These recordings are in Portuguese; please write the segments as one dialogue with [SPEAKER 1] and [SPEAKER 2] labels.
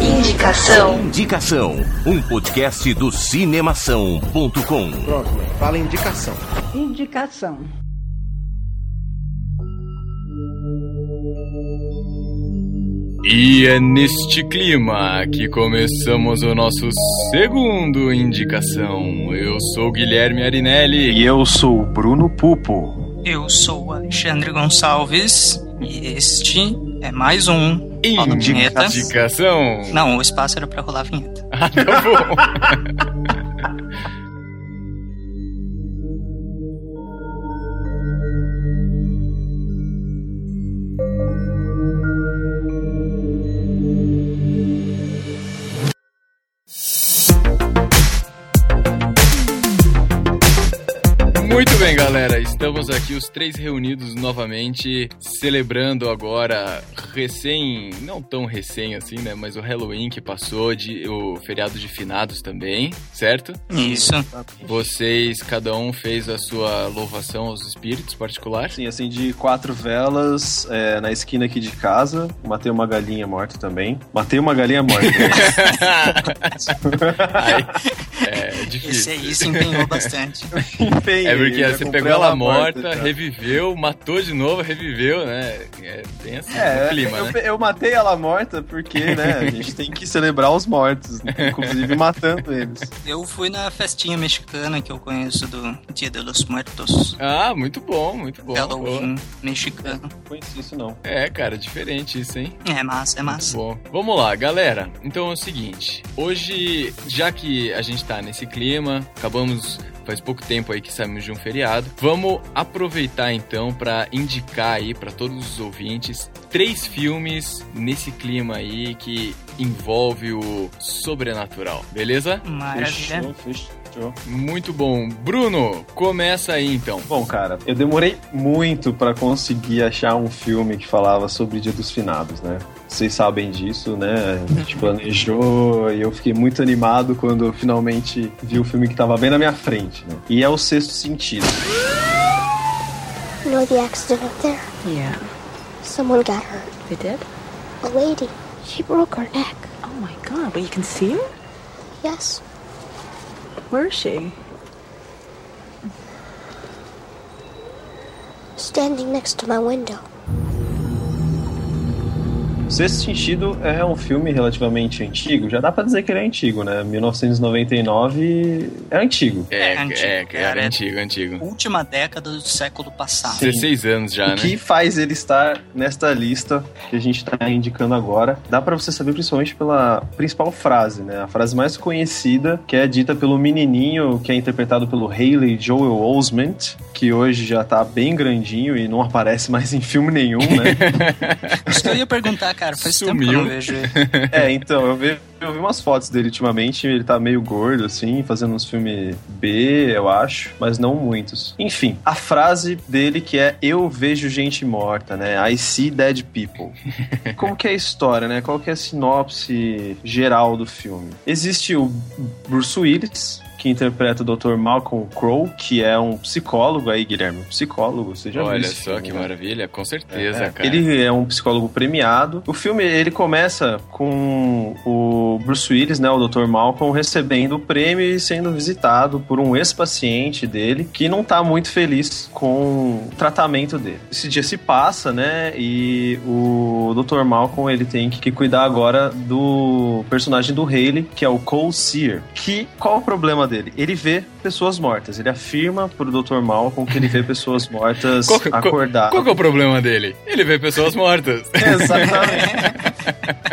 [SPEAKER 1] Indicação.
[SPEAKER 2] Indicação. Um podcast do cinemação.com.
[SPEAKER 3] Pronto, fala indicação.
[SPEAKER 4] Indicação.
[SPEAKER 5] E é neste clima que começamos o nosso segundo indicação. Eu sou Guilherme Arinelli.
[SPEAKER 6] E eu sou o Bruno Pupo.
[SPEAKER 7] Eu sou Alexandre Gonçalves e este é mais um.
[SPEAKER 5] Indicação.
[SPEAKER 7] Não, o espaço era pra rolar a vinheta.
[SPEAKER 5] Ah, tá bom. Muito bem, galera. Estamos aqui os três reunidos novamente, celebrando agora recém, não tão recém assim, né, mas o Halloween que passou, de, o feriado de finados também, certo?
[SPEAKER 7] Isso.
[SPEAKER 5] Vocês, cada um fez a sua louvação aos espíritos particular?
[SPEAKER 6] Sim, acendi quatro velas é, na esquina aqui de casa. Matei uma galinha morta também. Matei uma galinha morta.
[SPEAKER 5] Aí, é
[SPEAKER 7] Esse
[SPEAKER 5] difícil.
[SPEAKER 7] aí se empenhou bastante.
[SPEAKER 6] Empenhei,
[SPEAKER 5] É porque você pegou ela
[SPEAKER 6] ela
[SPEAKER 5] morta,
[SPEAKER 6] morta,
[SPEAKER 5] reviveu, matou de novo, reviveu, né? É bem assim
[SPEAKER 6] É,
[SPEAKER 5] o clima,
[SPEAKER 6] eu,
[SPEAKER 5] né?
[SPEAKER 6] eu matei ela morta porque, né, a gente tem que celebrar os mortos, inclusive matando eles.
[SPEAKER 7] Eu fui na festinha mexicana que eu conheço do Dia de los Muertos.
[SPEAKER 5] Ah, muito bom, muito bom.
[SPEAKER 7] Halloween mexicano.
[SPEAKER 6] Não conheci isso não.
[SPEAKER 5] É, cara, diferente isso, hein?
[SPEAKER 7] É massa, é massa.
[SPEAKER 5] Bom, vamos lá, galera. Então é o seguinte: hoje, já que a gente tá nesse clima, acabamos. Faz pouco tempo aí que saímos de um feriado. Vamos aproveitar então para indicar aí para todos os ouvintes três filmes nesse clima aí que envolve o sobrenatural, beleza?
[SPEAKER 7] Maravilha.
[SPEAKER 6] Fechou, fechou.
[SPEAKER 5] Muito bom. Bruno, começa aí então.
[SPEAKER 6] Bom, cara, eu demorei muito pra conseguir achar um filme que falava sobre Dia dos Finados, né? Vocês sabem disso, né? A gente planejou e eu fiquei muito animado quando eu finalmente vi o filme que tava bem na minha frente, né? E é o Sexto Sentido.
[SPEAKER 8] You know the accident up there?
[SPEAKER 1] Yeah.
[SPEAKER 8] Someone got hurt.
[SPEAKER 1] They did?
[SPEAKER 8] A lady. She broke her neck.
[SPEAKER 1] Oh my god, but you can see her?
[SPEAKER 8] Yes.
[SPEAKER 1] Where is she?
[SPEAKER 8] Standing next to my window.
[SPEAKER 6] Sexto Sentido é um filme relativamente antigo, já dá pra dizer que ele é antigo, né? 1999 é antigo.
[SPEAKER 5] É,
[SPEAKER 7] É antigo,
[SPEAKER 5] é, cara,
[SPEAKER 7] cara.
[SPEAKER 5] antigo, antigo.
[SPEAKER 7] Última década do século passado.
[SPEAKER 5] 16 anos já,
[SPEAKER 6] O
[SPEAKER 5] né?
[SPEAKER 6] que faz ele estar nesta lista que a gente tá indicando agora? Dá pra você saber principalmente pela principal frase, né? A frase mais conhecida, que é dita pelo menininho que é interpretado pelo Haley Joel Osment, que hoje já tá bem grandinho e não aparece mais em filme nenhum, né?
[SPEAKER 7] Isso que eu ia perguntar, cara. Faz tempo que eu
[SPEAKER 5] Sumiu.
[SPEAKER 7] não vejo ele.
[SPEAKER 6] é, então, eu vi, eu vi umas fotos dele ultimamente, ele tá meio gordo, assim, fazendo uns filmes B, eu acho, mas não muitos. Enfim, a frase dele que é Eu vejo gente morta, né? I see dead people. Como que é a história, né? Qual que é a sinopse geral do filme? Existe o Bruce Willis, que interpreta o Dr. Malcolm Crowe, que é um psicólogo aí, Guilherme. Um psicólogo, você já viu
[SPEAKER 5] Olha
[SPEAKER 6] esse
[SPEAKER 5] só
[SPEAKER 6] filme,
[SPEAKER 5] que
[SPEAKER 6] né?
[SPEAKER 5] maravilha, com certeza,
[SPEAKER 6] É,
[SPEAKER 5] cara.
[SPEAKER 6] Ele é um psicólogo premiado. O filme ele começa com o Bruce Willis, né, o Dr. Malcolm, recebendo o prêmio e sendo visitado por um ex-paciente dele que não tá muito feliz com o tratamento dele. Esse dia se passa, né, e o Dr. Malcolm ele tem que cuidar agora do personagem do Haley, que é o Cole Sear. Que qual é o problema dele? Ele vê pessoas mortas. Ele afirma pro Dr. Malcolm que ele vê pessoas mortas
[SPEAKER 5] Qual qual-
[SPEAKER 6] acordar.
[SPEAKER 5] Qual que é o problema dele? Ele vê pessoas mortas.
[SPEAKER 6] Exatamente.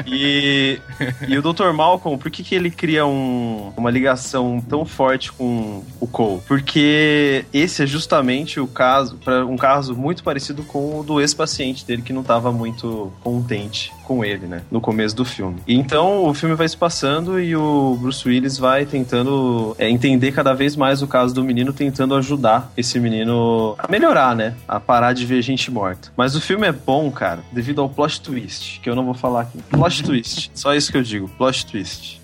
[SPEAKER 6] E, e o Dr. Malcolm, por que, que ele cria um- uma ligação tão forte com o Cole? Porque esse é justamente o caso, um caso muito parecido com o do ex-paciente dele que não estava muito contente com ele, né? No começo do filme. Então o filme vai se passando e o Bruce Willis vai tentando é, entender cada vez mais o caso do menino, tentando ajudar esse menino a melhorar, né? A parar de ver gente morta. Mas o filme é bom, cara, devido ao plot twist, que eu não vou falar aqui. Plot twist. Só isso que eu digo. Plot twist.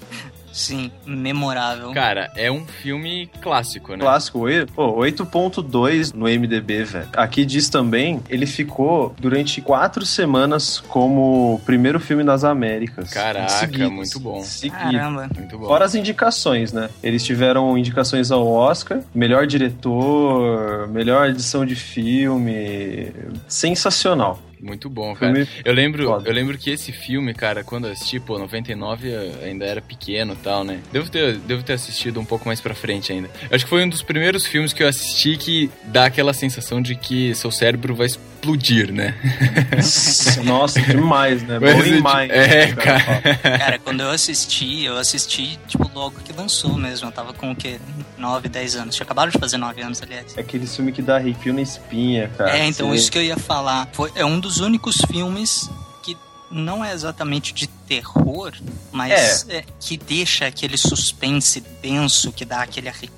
[SPEAKER 7] Sim, memorável.
[SPEAKER 5] Cara, é um filme clássico, né?
[SPEAKER 6] Clássico, oi- pô, 8.2 no MDB, velho. Aqui diz também, ele ficou durante quatro semanas como o primeiro filme nas Américas.
[SPEAKER 5] Caraca, muito bom.
[SPEAKER 6] Seguido.
[SPEAKER 7] Caramba.
[SPEAKER 5] Muito bom.
[SPEAKER 6] Fora as indicações, né? Eles tiveram indicações ao Oscar, melhor diretor, melhor edição de filme. Sensacional.
[SPEAKER 5] Muito bom, cara.
[SPEAKER 6] Filme
[SPEAKER 5] Eu lembro,
[SPEAKER 6] foda.
[SPEAKER 5] eu lembro que esse filme, cara, quando eu assisti, pô, 99 eu ainda era pequeno e tal, né? Devo ter, devo ter assistido um pouco mais pra frente ainda. Eu acho que foi um dos primeiros filmes que eu assisti que dá aquela sensação de que seu cérebro vai explodir, né?
[SPEAKER 6] Nossa, demais, né?
[SPEAKER 5] Mas,
[SPEAKER 6] Blowing mind.
[SPEAKER 5] é,
[SPEAKER 6] o
[SPEAKER 5] cara.
[SPEAKER 7] Cara, quando eu assisti, eu assisti, tipo, logo que lançou mesmo. Eu tava com o quê? 9, 10 anos. Tinha acabado de fazer 9 anos, aliás.
[SPEAKER 6] É aquele filme que dá arrepio na espinha, cara.
[SPEAKER 7] É, então,
[SPEAKER 6] Você-
[SPEAKER 7] isso que eu ia falar. Foi, é um dos únicos filmes que não é exatamente de terror, mas é, que deixa aquele suspense denso, que dá aquele arrepio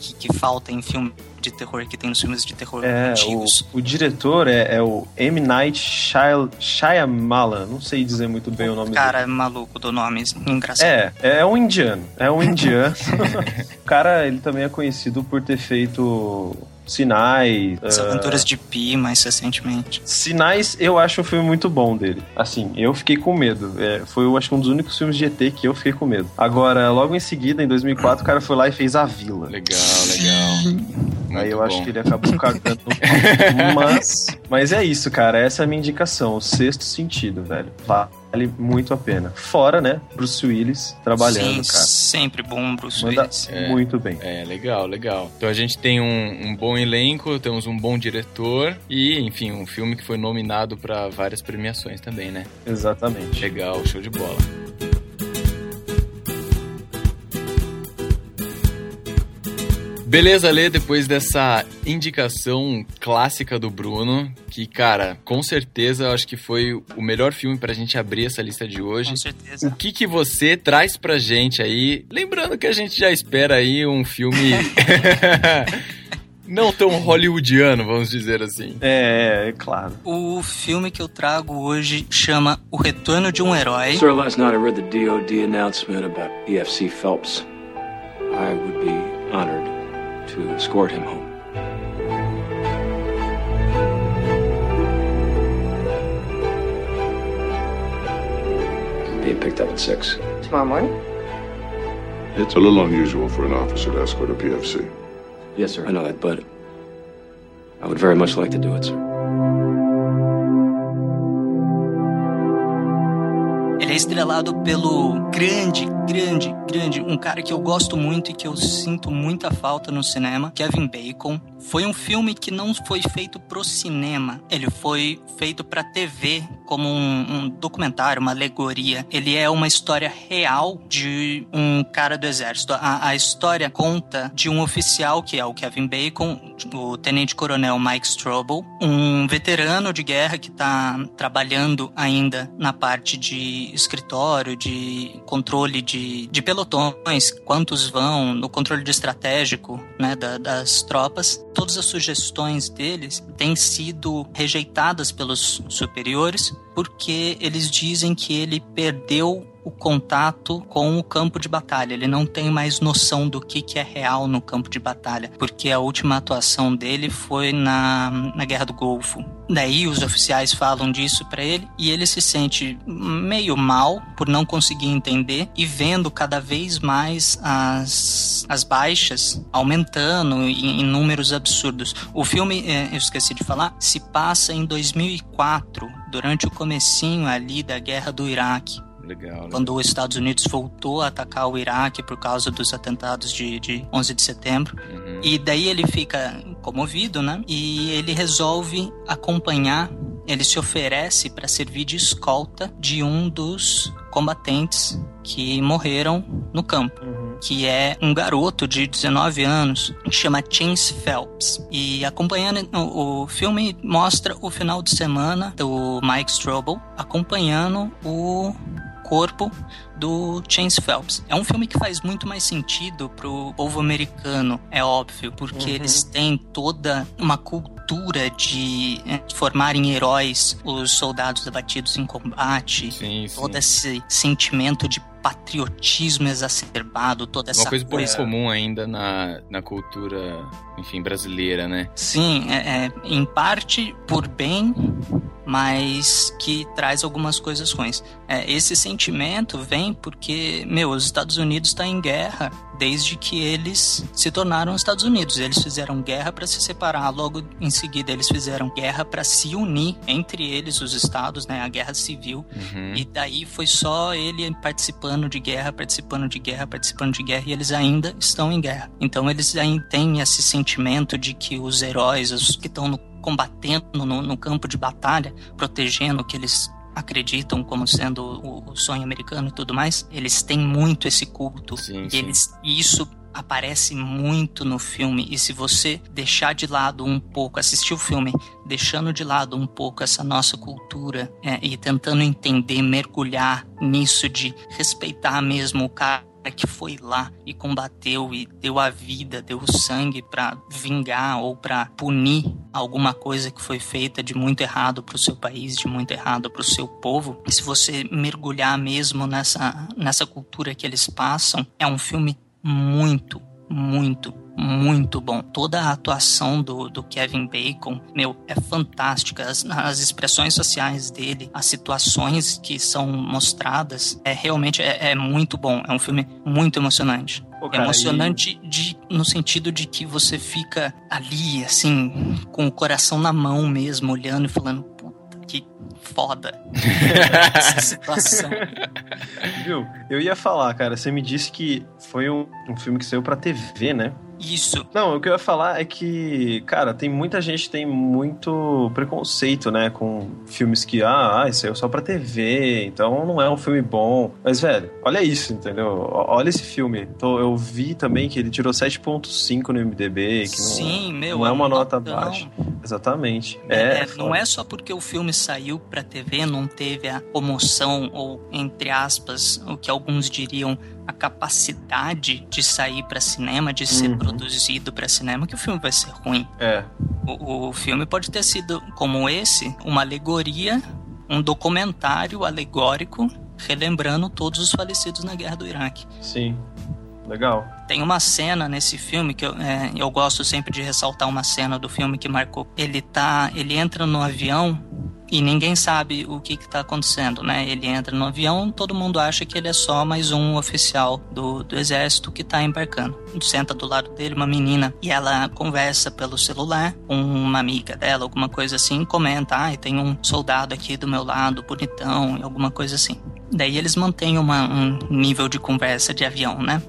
[SPEAKER 7] que, que falta em filme de terror, que tem nos filmes de terror
[SPEAKER 6] É, o,
[SPEAKER 7] antigos.
[SPEAKER 6] o diretor é, é o M. Night Shyam- Shyamalan. Não sei dizer muito bem o nome
[SPEAKER 7] Cara maluco do nome, engraçado.
[SPEAKER 6] É, é um indiano. É um indiano. o cara, ele também é conhecido por ter feito Sinais.
[SPEAKER 7] As
[SPEAKER 6] ah,
[SPEAKER 7] Aventuras de Pi, mais recentemente.
[SPEAKER 6] Sinais, eu acho um filme muito bom dele. Assim, eu fiquei com medo. É, foi, eu acho, que um dos únicos filmes de ET que eu fiquei com medo. Agora, logo em seguida, em 2004, o cara foi lá e fez A Vila.
[SPEAKER 5] Legal, legal.
[SPEAKER 6] Aí eu
[SPEAKER 5] bom.
[SPEAKER 6] acho que ele acabou cagando mas, mas é isso, cara. Essa é a minha indicação. O sexto sentido, velho. Vale muito a pena. Fora, né? Bruce Willis trabalhando,
[SPEAKER 7] Sim,
[SPEAKER 6] cara.
[SPEAKER 7] sempre bom, Bruce
[SPEAKER 6] Manda
[SPEAKER 7] Willis.
[SPEAKER 5] É.
[SPEAKER 6] muito bem.
[SPEAKER 5] É, legal, legal. Então a gente tem um, um bom elenco, temos um bom diretor e, enfim, um filme que foi nominado pra várias premiações também, né?
[SPEAKER 6] Exatamente.
[SPEAKER 5] Legal, show de bola. Beleza, Lê, depois dessa indicação clássica do Bruno, que, cara, com certeza eu acho que foi o melhor filme pra gente abrir essa lista de hoje.
[SPEAKER 7] Com
[SPEAKER 5] O
[SPEAKER 7] certeza.
[SPEAKER 5] que que você traz pra gente aí? Lembrando que a gente já espera aí um filme não tão hollywoodiano, vamos dizer assim.
[SPEAKER 6] É, é claro.
[SPEAKER 7] O filme que eu trago hoje chama O Retorno de um Herói.
[SPEAKER 4] Sir, last night I read the DoD announcement about EFC Phelps. I would be honored to escort him home. Being picked up at six.
[SPEAKER 8] Tomorrow morning?
[SPEAKER 9] It's a little unusual for an officer to escort a PFC.
[SPEAKER 4] Yes, sir. I know that, but I would very much like to do it, sir.
[SPEAKER 7] Ele é estrelado pelo grande, grande, grande, um cara que eu gosto muito e que eu sinto muita falta no cinema, Kevin Bacon. Foi um filme que não foi feito pro cinema, ele foi feito pra TV como um, um documentário, uma alegoria. Ele é uma história real de um cara do exército. A, a história conta de um oficial que é o Kevin Bacon, o tenente coronel Mike Strobel, um veterano de guerra que está trabalhando ainda na parte de escritório, de controle de, de pelotões, quantos vão, no controle estratégico né, da- das tropas. Todas as sugestões deles têm sido rejeitadas pelos superiores porque eles dizem que ele perdeu o contato com o campo de batalha. Ele não tem mais noção do que, que é real no campo de batalha, porque a última atuação dele foi na, na Guerra do Golfo. Daí os oficiais falam disso pra ele e ele se sente meio mal por não conseguir entender e vendo cada vez mais as, as baixas aumentando em, em números absurdos. O filme, eh, eu esqueci de falar, se passa em 2004, durante o comecinho ali da Guerra do Iraque
[SPEAKER 5] Legal, né?
[SPEAKER 7] quando os Estados Unidos voltou a atacar o Iraque por causa dos atentados de, de 11 de setembro.
[SPEAKER 5] Uhum.
[SPEAKER 7] E daí ele fica comovido, né? E ele resolve acompanhar, ele se oferece para servir de escolta de um dos combatentes que morreram no campo. Que é um garoto de 19 anos, que chama Chance Phelps. E acompanhando o, o filme mostra o final de semana do Mike Strobel acompanhando o corpo do Chance Phelps. É um filme que faz muito mais sentido pro povo americano, é óbvio, porque
[SPEAKER 6] Uhum.
[SPEAKER 7] eles têm toda uma cultura de é, formarem heróis os soldados abatidos em combate,
[SPEAKER 5] Sim, sim.
[SPEAKER 7] todo esse sentimento de patriotismo exacerbado, toda essa
[SPEAKER 5] Uma coisa pouco
[SPEAKER 7] coisa
[SPEAKER 5] comum ainda na, na cultura, enfim, brasileira, né?
[SPEAKER 7] Sim, é, é, em parte por bem, mas que traz algumas coisas ruins. É, esse sentimento vem porque, meu, os Estados Unidos estão em guerra desde que eles se tornaram Estados Unidos. Eles fizeram guerra para se separar, logo em seguida eles fizeram guerra para se unir entre eles, os estados, né, a guerra civil.
[SPEAKER 5] Uhum.
[SPEAKER 7] E daí foi só ele participando de guerra, participando de guerra, participando de guerra, e eles ainda estão em guerra. Então eles ainda têm esse sentimento de que os heróis, os que estão no- combatendo no, no campo de batalha, protegendo o que eles acreditam como sendo o, o sonho americano e tudo mais, eles têm muito esse culto.
[SPEAKER 5] Sim,
[SPEAKER 7] e
[SPEAKER 5] sim.
[SPEAKER 7] eles e isso aparece muito no filme e se você deixar de lado um pouco assistir o filme deixando de lado um pouco essa nossa cultura é, e tentando entender mergulhar nisso de respeitar mesmo o cara que foi lá e combateu e deu a vida, deu o sangue pra vingar ou pra punir alguma coisa que foi feita de muito errado pro seu país, de muito errado pro seu povo. E se você mergulhar mesmo nessa nessa cultura que eles passam, é um filme muito, muito, muito bom. Toda a atuação do, do Kevin Bacon, meu, é fantástica. As, as expressões sociais dele, as situações que são mostradas, é realmente é, é muito bom. É um filme muito emocionante.
[SPEAKER 6] Pô, cara,
[SPEAKER 7] emocionante de, no sentido de que você fica ali, assim, com o coração na mão mesmo, olhando e falando, puta, que foda essa situação.
[SPEAKER 6] Viu? Eu ia falar, cara, você me disse que foi um, um filme que saiu pra TV, né?
[SPEAKER 7] Isso.
[SPEAKER 6] Não, o que eu ia falar é que, cara, tem muita gente tem muito preconceito, né, com filmes que, ah, ah, isso aí é só pra TV, então não é um filme bom. Mas, velho, olha isso, entendeu? Olha esse filme. Então, eu vi também que ele tirou 7.5 no MDB, que não,
[SPEAKER 7] Sim, meu.
[SPEAKER 6] não é uma
[SPEAKER 7] um
[SPEAKER 6] nota
[SPEAKER 7] notão.
[SPEAKER 6] baixa. Exatamente.
[SPEAKER 7] É,
[SPEAKER 6] É,
[SPEAKER 7] não é só porque o filme saiu pra TV, não teve a comoção ou, entre aspas, o que alguns diriam a capacidade de sair pra cinema, de ser
[SPEAKER 6] Uhum.
[SPEAKER 7] produzido pra cinema, que o filme vai ser ruim.
[SPEAKER 6] É,
[SPEAKER 7] O, o filme pode ter sido, como esse, uma alegoria, um documentário alegórico relembrando todos os falecidos na guerra do Iraque.
[SPEAKER 6] sim. Legal.
[SPEAKER 7] Tem uma cena nesse filme que eu, é, eu gosto sempre de ressaltar uma cena do filme que marcou. Ele tá, ele entra no avião e ninguém sabe o que está acontecendo, né? Ele entra no avião, todo mundo acha que ele é só mais um oficial do, do exército que está embarcando. Senta do lado dele uma menina e ela conversa pelo celular com uma amiga dela, alguma coisa assim, comenta, ah, tem um soldado aqui do meu lado, bonitão, alguma coisa assim. Daí eles mantêm uma, um nível de conversa de avião, né?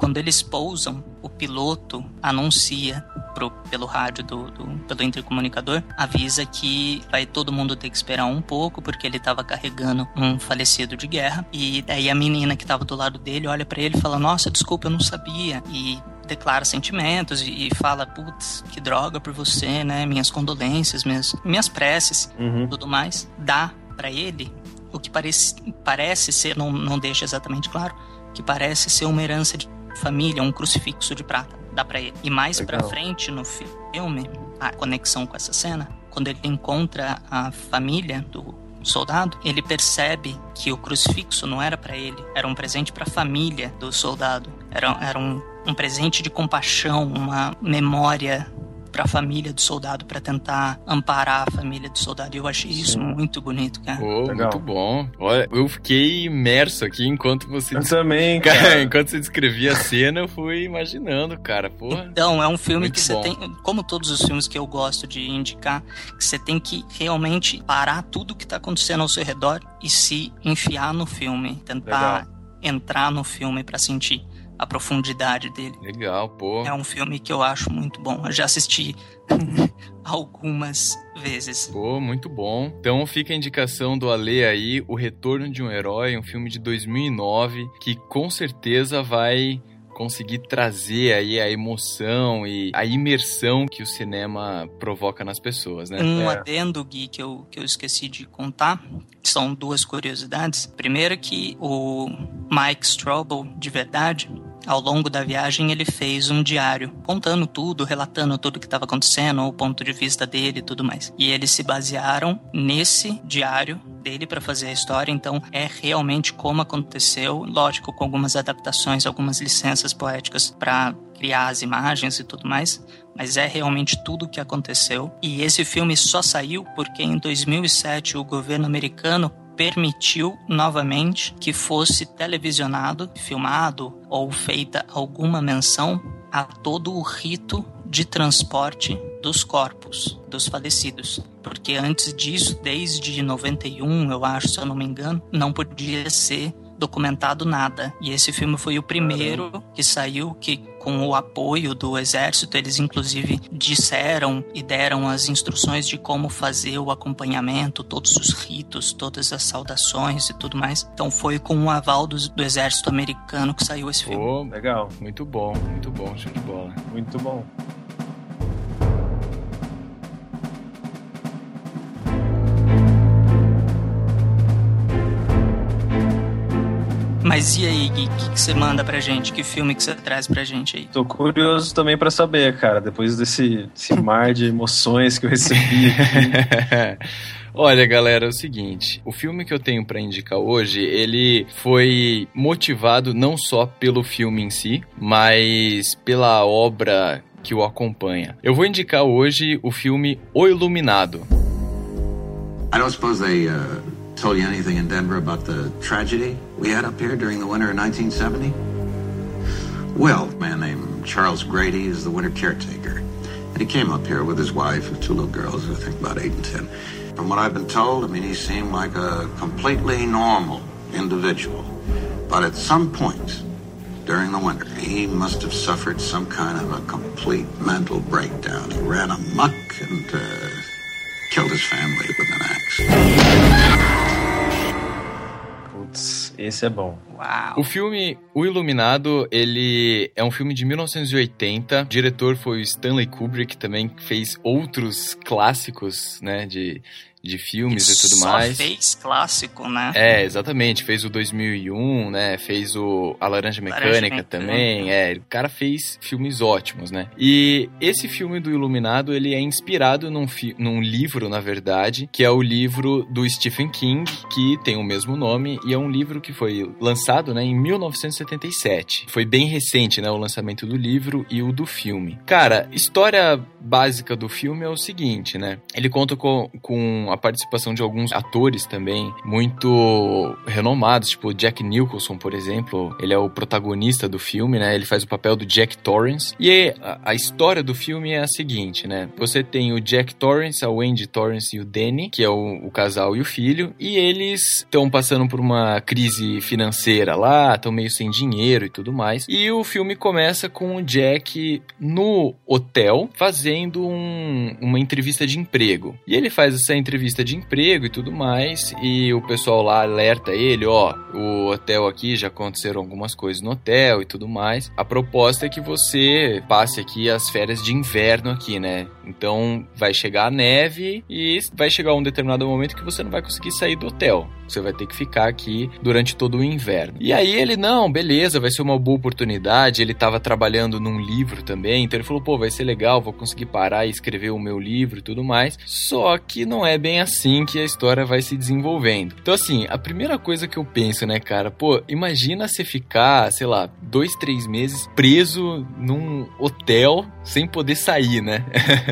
[SPEAKER 7] Quando eles pousam, o piloto anuncia pro, pelo rádio do, do- pelo intercomunicador, avisa que vai todo mundo ter que esperar um pouco porque ele estava carregando um falecido de guerra. E daí a menina que estava do lado dele olha para ele e fala: "Nossa, desculpa, eu não sabia". E declara sentimentos e, e fala: "Putz, que droga por você, né? Minhas condolências, minhas minhas preces"
[SPEAKER 6] Uhum.
[SPEAKER 7] tudo mais, dá pra ele o que parece, parece ser, não, não deixa exatamente claro, que parece ser uma herança de família, um crucifixo de prata, dá pra ele. E mais pra
[SPEAKER 6] Legal.
[SPEAKER 7] frente no filme, a conexão com essa cena, quando ele encontra a família do soldado, ele percebe que o crucifixo não era pra ele, era um presente pra família do soldado, era, era um, um presente de compaixão, uma memória pra família do soldado, pra tentar amparar a família do soldado. E eu achei isso
[SPEAKER 6] Sim.
[SPEAKER 7] muito bonito, cara.
[SPEAKER 5] Pô,
[SPEAKER 6] Legal.
[SPEAKER 5] muito bom. Olha, eu fiquei imerso aqui enquanto você
[SPEAKER 6] Eu também,
[SPEAKER 5] Cara,
[SPEAKER 6] cara.
[SPEAKER 5] enquanto você descrevia a cena, eu fui imaginando, cara. Porra.
[SPEAKER 7] Então, é um filme
[SPEAKER 5] Muito
[SPEAKER 7] que você
[SPEAKER 5] bom.
[SPEAKER 7] tem, como todos os filmes que eu gosto de indicar, que você tem que realmente parar tudo que tá acontecendo ao seu redor e se enfiar no filme, tentar entrar no filme pra sentir a profundidade dele.
[SPEAKER 5] Legal, pô.
[SPEAKER 7] É um filme que eu acho muito bom. Eu já assisti algumas vezes.
[SPEAKER 5] Pô, muito bom. Então fica a indicação do Ale aí, O Retorno de um Herói, um filme de 2009, que com certeza vai conseguir trazer aí a emoção e a imersão que o cinema provoca nas pessoas, né?
[SPEAKER 7] Um
[SPEAKER 5] É.
[SPEAKER 7] adendo, Gui, que eu, que eu esqueci de contar, são duas curiosidades. Primeiro que o Mike Strobel, de verdade, ao longo da viagem ele fez um diário, contando tudo, relatando tudo que estava acontecendo, o ponto de vista dele e tudo mais. E eles se basearam nesse diário dele para fazer a história, então é realmente como aconteceu, lógico, com algumas adaptações, algumas licenças poéticas para criar as imagens e tudo mais, mas é realmente tudo o que aconteceu. E esse filme só saiu porque em 2007 o governo americano permitiu novamente que fosse televisionado, filmado ou feita alguma menção a todo o rito de transporte dos corpos dos falecidos. Porque antes disso, desde 91, eu acho, se eu não me engano, não podia ser documentado nada. E esse filme foi o primeiro que saiu que com o apoio do exército, eles inclusive disseram e deram as instruções de como fazer o acompanhamento, todos os ritos, todas as saudações e tudo mais. Então foi com o aval do, do exército americano que saiu esse filme.
[SPEAKER 5] Pô,
[SPEAKER 6] Legal,
[SPEAKER 5] muito bom, muito bom, show de bola.
[SPEAKER 6] muito bom.
[SPEAKER 7] Mas e aí, Gui, o que, que você manda pra gente? Que filme que você traz pra gente aí?
[SPEAKER 6] Tô curioso também pra saber, cara, depois desse, desse mar de emoções que eu recebi.
[SPEAKER 5] Olha, galera, é o seguinte, o filme que eu tenho pra indicar hoje, ele foi motivado não só pelo filme em si, mas pela obra que o acompanha. Eu vou indicar hoje o filme O Iluminado.
[SPEAKER 10] I don't suppose they uh, told you anything in Denver about the tragedy we had up here during the winter of 1970? Well, a man named Charles Grady is the winter caretaker. And he came up here with his wife and two little girls, I think about eight and ten. From what I've been told, I mean, he seemed like a completely normal individual. But at some point during the winter, he must have suffered some kind of a complete mental breakdown. He ran amok and uh, killed his family with an axe.
[SPEAKER 6] Esse é bom.
[SPEAKER 7] Uau!
[SPEAKER 5] O filme O Iluminado, ele é um filme de 1980. O diretor foi o Stanley Kubrick, que também fez outros clássicos, né, de, de filmes e tudo
[SPEAKER 7] Só
[SPEAKER 5] mais.
[SPEAKER 7] fez clássico, né?
[SPEAKER 5] É, exatamente. Fez o 2001, né? Fez o A Laranja Mecânica
[SPEAKER 7] Laranja Mecânica.
[SPEAKER 5] também. É, o cara fez filmes ótimos, né? E esse filme do Iluminado, ele é inspirado num, num livro, na verdade, que é o livro do Stephen King, que tem o mesmo nome, e é um livro que foi lançado, né, em 1977. Foi bem recente, né, o lançamento do livro e o do filme. Cara, história básica do filme é o seguinte, né? Ele conta com, com a participação de alguns atores também muito renomados, tipo Jack Nicholson, por exemplo. Ele é o protagonista do filme, né? Ele faz o papel do Jack Torrance. E a, história do filme é a seguinte, né? Você tem o Jack Torrance, a Wendy Torrance e o Danny, que é o, o casal e o filho, e eles estão passando por uma crise financeira lá, estão meio sem dinheiro e tudo mais. E o filme começa com o Jack no hotel fazendo um- uma entrevista de emprego. E ele faz essa entrevista de emprego e tudo mais, e o pessoal lá alerta ele, ó, o hotel aqui já aconteceram algumas coisas no hotel e tudo mais. A proposta é que você passe aqui as férias de inverno aqui, né? Então vai chegar a neve e vai chegar um determinado momento que você não vai conseguir sair do hotel. Você vai ter que ficar aqui durante todo o inverno. E aí ele, não, beleza, vai ser uma boa oportunidade. Ele tava trabalhando num livro também, então ele falou, pô, vai ser legal, vou conseguir parar e escrever o meu livro e tudo mais. Só que não é bem assim que a história vai se desenvolvendo. Então, assim, a primeira coisa que eu penso, né, cara, pô, imagina você ficar, sei lá, dois, três meses preso num hotel sem poder sair, né?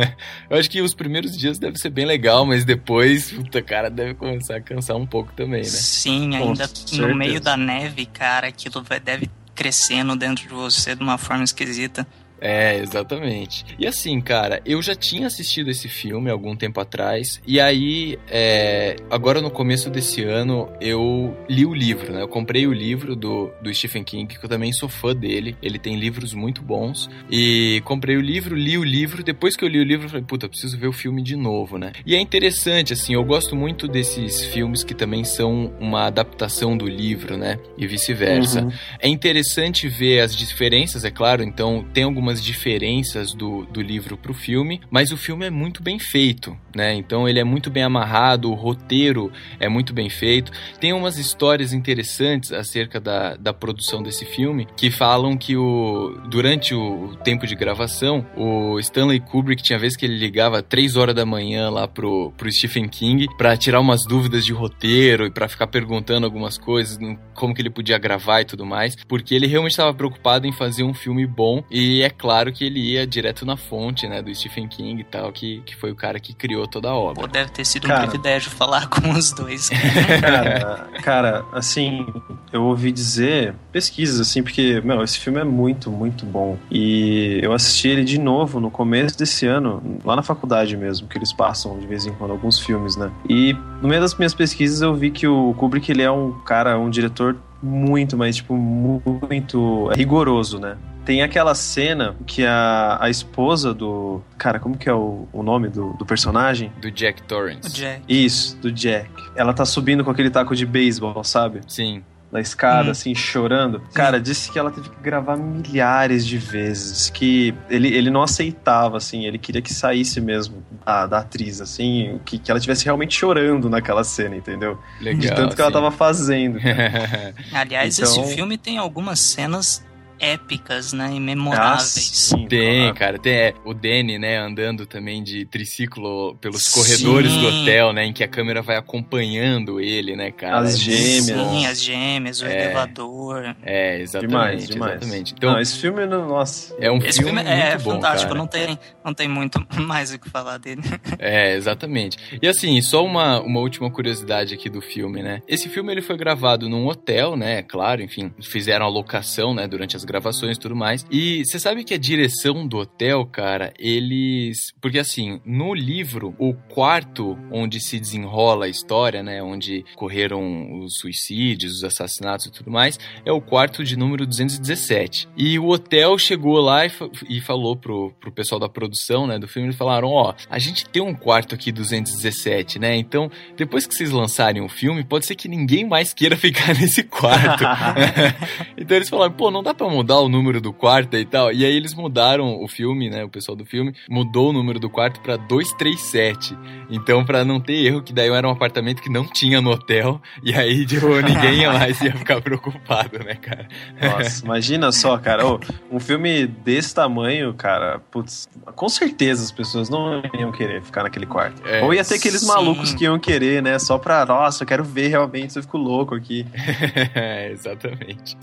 [SPEAKER 5] eu acho que os primeiros dias deve ser bem legal, mas depois, puta, cara, deve começar a cansar um pouco também, né?
[SPEAKER 7] Sim,
[SPEAKER 6] Com
[SPEAKER 7] ainda no
[SPEAKER 6] certeza.
[SPEAKER 7] meio da neve, cara, aquilo vai, deve crescendo dentro de você de uma forma esquisita.
[SPEAKER 5] É, exatamente. E assim, cara, eu já tinha assistido esse filme algum tempo atrás, e aí, é, agora no começo desse ano, eu li o livro, né? Eu comprei o livro do, do Stephen King, que eu também sou fã dele. Ele tem livros muito bons. E comprei o livro, li o livro. Depois que eu li o livro, eu falei, puta, preciso ver o filme de novo, né? E é interessante, assim, eu gosto muito desses filmes que também são uma adaptação do livro, né? E vice-versa. Uhum. É interessante ver as diferenças, é claro, então tem algumas diferenças do, do livro pro filme, mas o filme é muito bem feito, né? Então ele é muito bem amarrado, o roteiro é muito bem feito. Tem umas histórias interessantes acerca da, da produção desse filme que falam que o, durante o tempo de gravação, o Stanley Kubrick tinha vez que ele ligava três horas da manhã lá pro, pro Stephen King para tirar umas dúvidas de roteiro e para ficar perguntando algumas coisas, como que ele podia gravar e tudo mais, porque ele realmente estava preocupado em fazer um filme bom e é claro que ele ia direto na fonte, né, do Stephen King e tal, que, que foi o cara que criou toda a obra.
[SPEAKER 7] Pô, deve ter sido cara, um privilégio falar com os dois.
[SPEAKER 6] cara, cara, assim, eu ouvi dizer pesquisas, assim, porque, meu, esse filme é muito, muito bom. E eu assisti ele de novo no começo desse ano, lá na faculdade mesmo, que eles passam de vez em quando alguns filmes, né? E no meio das minhas pesquisas eu vi que o Kubrick, ele é um cara, um diretor muito, mas tipo, muito rigoroso, né? Tem aquela cena que a, a esposa do. Cara, como que é o, o nome do, do personagem?
[SPEAKER 5] Do Jack Torrance.
[SPEAKER 7] Jack.
[SPEAKER 6] Isso, do Jack. Ela tá subindo com aquele taco de beisebol, sabe?
[SPEAKER 5] Sim
[SPEAKER 6] na escada, hum. assim, chorando. Cara, disse que ela teve que gravar milhares de vezes. Que ele, ele não aceitava, assim, ele queria que saísse mesmo da, da atriz, assim, que, que ela estivesse realmente chorando naquela cena, entendeu?
[SPEAKER 5] Legal,
[SPEAKER 6] de tanto que
[SPEAKER 5] sim.
[SPEAKER 6] ela tava fazendo.
[SPEAKER 7] Aliás, então... esse filme tem algumas cenas épicas, né? E memoráveis.
[SPEAKER 6] Ah,
[SPEAKER 5] tem, cara. Tem é, o Danny, né? Andando também de triciclo pelos sim. corredores do hotel, né? Em que a câmera vai acompanhando ele, né, cara?
[SPEAKER 6] As gêmeas.
[SPEAKER 7] Sim, as gêmeas, o é, elevador.
[SPEAKER 5] É, exatamente.
[SPEAKER 6] Demais, demais.
[SPEAKER 5] Exatamente.
[SPEAKER 6] Então, não, esse filme, nossa.
[SPEAKER 5] É um
[SPEAKER 7] esse
[SPEAKER 5] filme,
[SPEAKER 7] filme é
[SPEAKER 5] muito bom,
[SPEAKER 7] fantástico.
[SPEAKER 5] Cara.
[SPEAKER 7] Não tem, não tem muito mais o que falar dele.
[SPEAKER 5] É, exatamente. E assim, só uma, uma última curiosidade aqui do filme, né? Esse filme ele foi gravado num hotel, né? Claro, enfim, fizeram a locação, né? Durante as gravações e tudo mais. E você sabe que a direção do hotel, cara, eles. Porque assim, no livro, o quarto onde se desenrola a história, né? Onde correram os suicídios, os assassinatos e tudo mais, é o quarto de número 217. E o hotel chegou lá e, e falou pro, pro pessoal da produção, né? Do filme, eles falaram: ó, a gente tem um quarto aqui 217, né? Então, depois que vocês lançarem o filme, pode ser que ninguém mais queira ficar nesse quarto. então eles falaram: pô, não dá pra mudar o número do quarto e tal. E aí eles mudaram o filme, né? O pessoal do filme mudou o número do quarto pra 237. Então, pra não ter erro, que daí era um apartamento que não tinha no hotel. E aí, tipo, ninguém mais ia ficar preocupado, né, cara?
[SPEAKER 6] Nossa, imagina só, cara. Oh, um filme desse tamanho, cara, putz, com certeza as pessoas não iam querer ficar naquele quarto. É, Ou ia ter aqueles sim. malucos que iam querer, né? Só pra, nossa, eu quero ver realmente se eu fico louco aqui.
[SPEAKER 5] é, exatamente.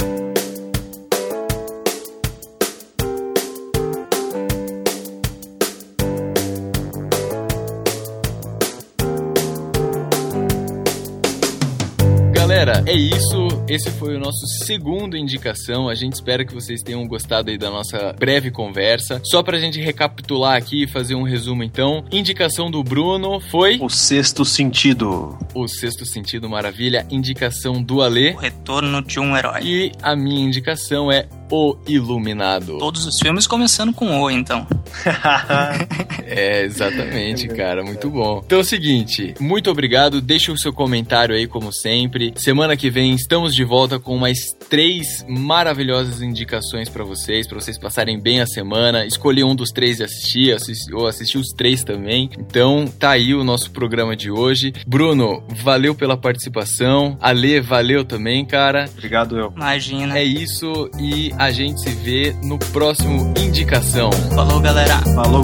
[SPEAKER 5] Galera, é isso. Esse foi o nosso segundo indicação. A gente espera que vocês tenham gostado aí da nossa breve conversa. Só pra gente recapitular aqui e fazer um resumo então. Indicação do Bruno foi
[SPEAKER 6] O Sexto Sentido.
[SPEAKER 5] O Sexto Sentido, maravilha. Indicação do Alê.
[SPEAKER 7] O Retorno de um Herói.
[SPEAKER 5] E a minha indicação é O Iluminado.
[SPEAKER 7] Todos os filmes começando com O, então.
[SPEAKER 5] é, exatamente, cara. Muito bom. Então é o seguinte, muito obrigado. Deixa o seu comentário aí, como sempre. Semana que vem estamos de volta com mais três maravilhosas indicações para vocês, para vocês passarem bem a semana. Escolhi um dos três e assistir, assisti, ou assistir os três também. Então tá aí o nosso programa de hoje. Bruno, valeu pela participação. Ale, valeu também, cara.
[SPEAKER 6] Obrigado, eu.
[SPEAKER 7] Imagina.
[SPEAKER 5] É isso e a gente se vê no próximo Indicação.
[SPEAKER 7] Falou, galera.
[SPEAKER 6] Falou.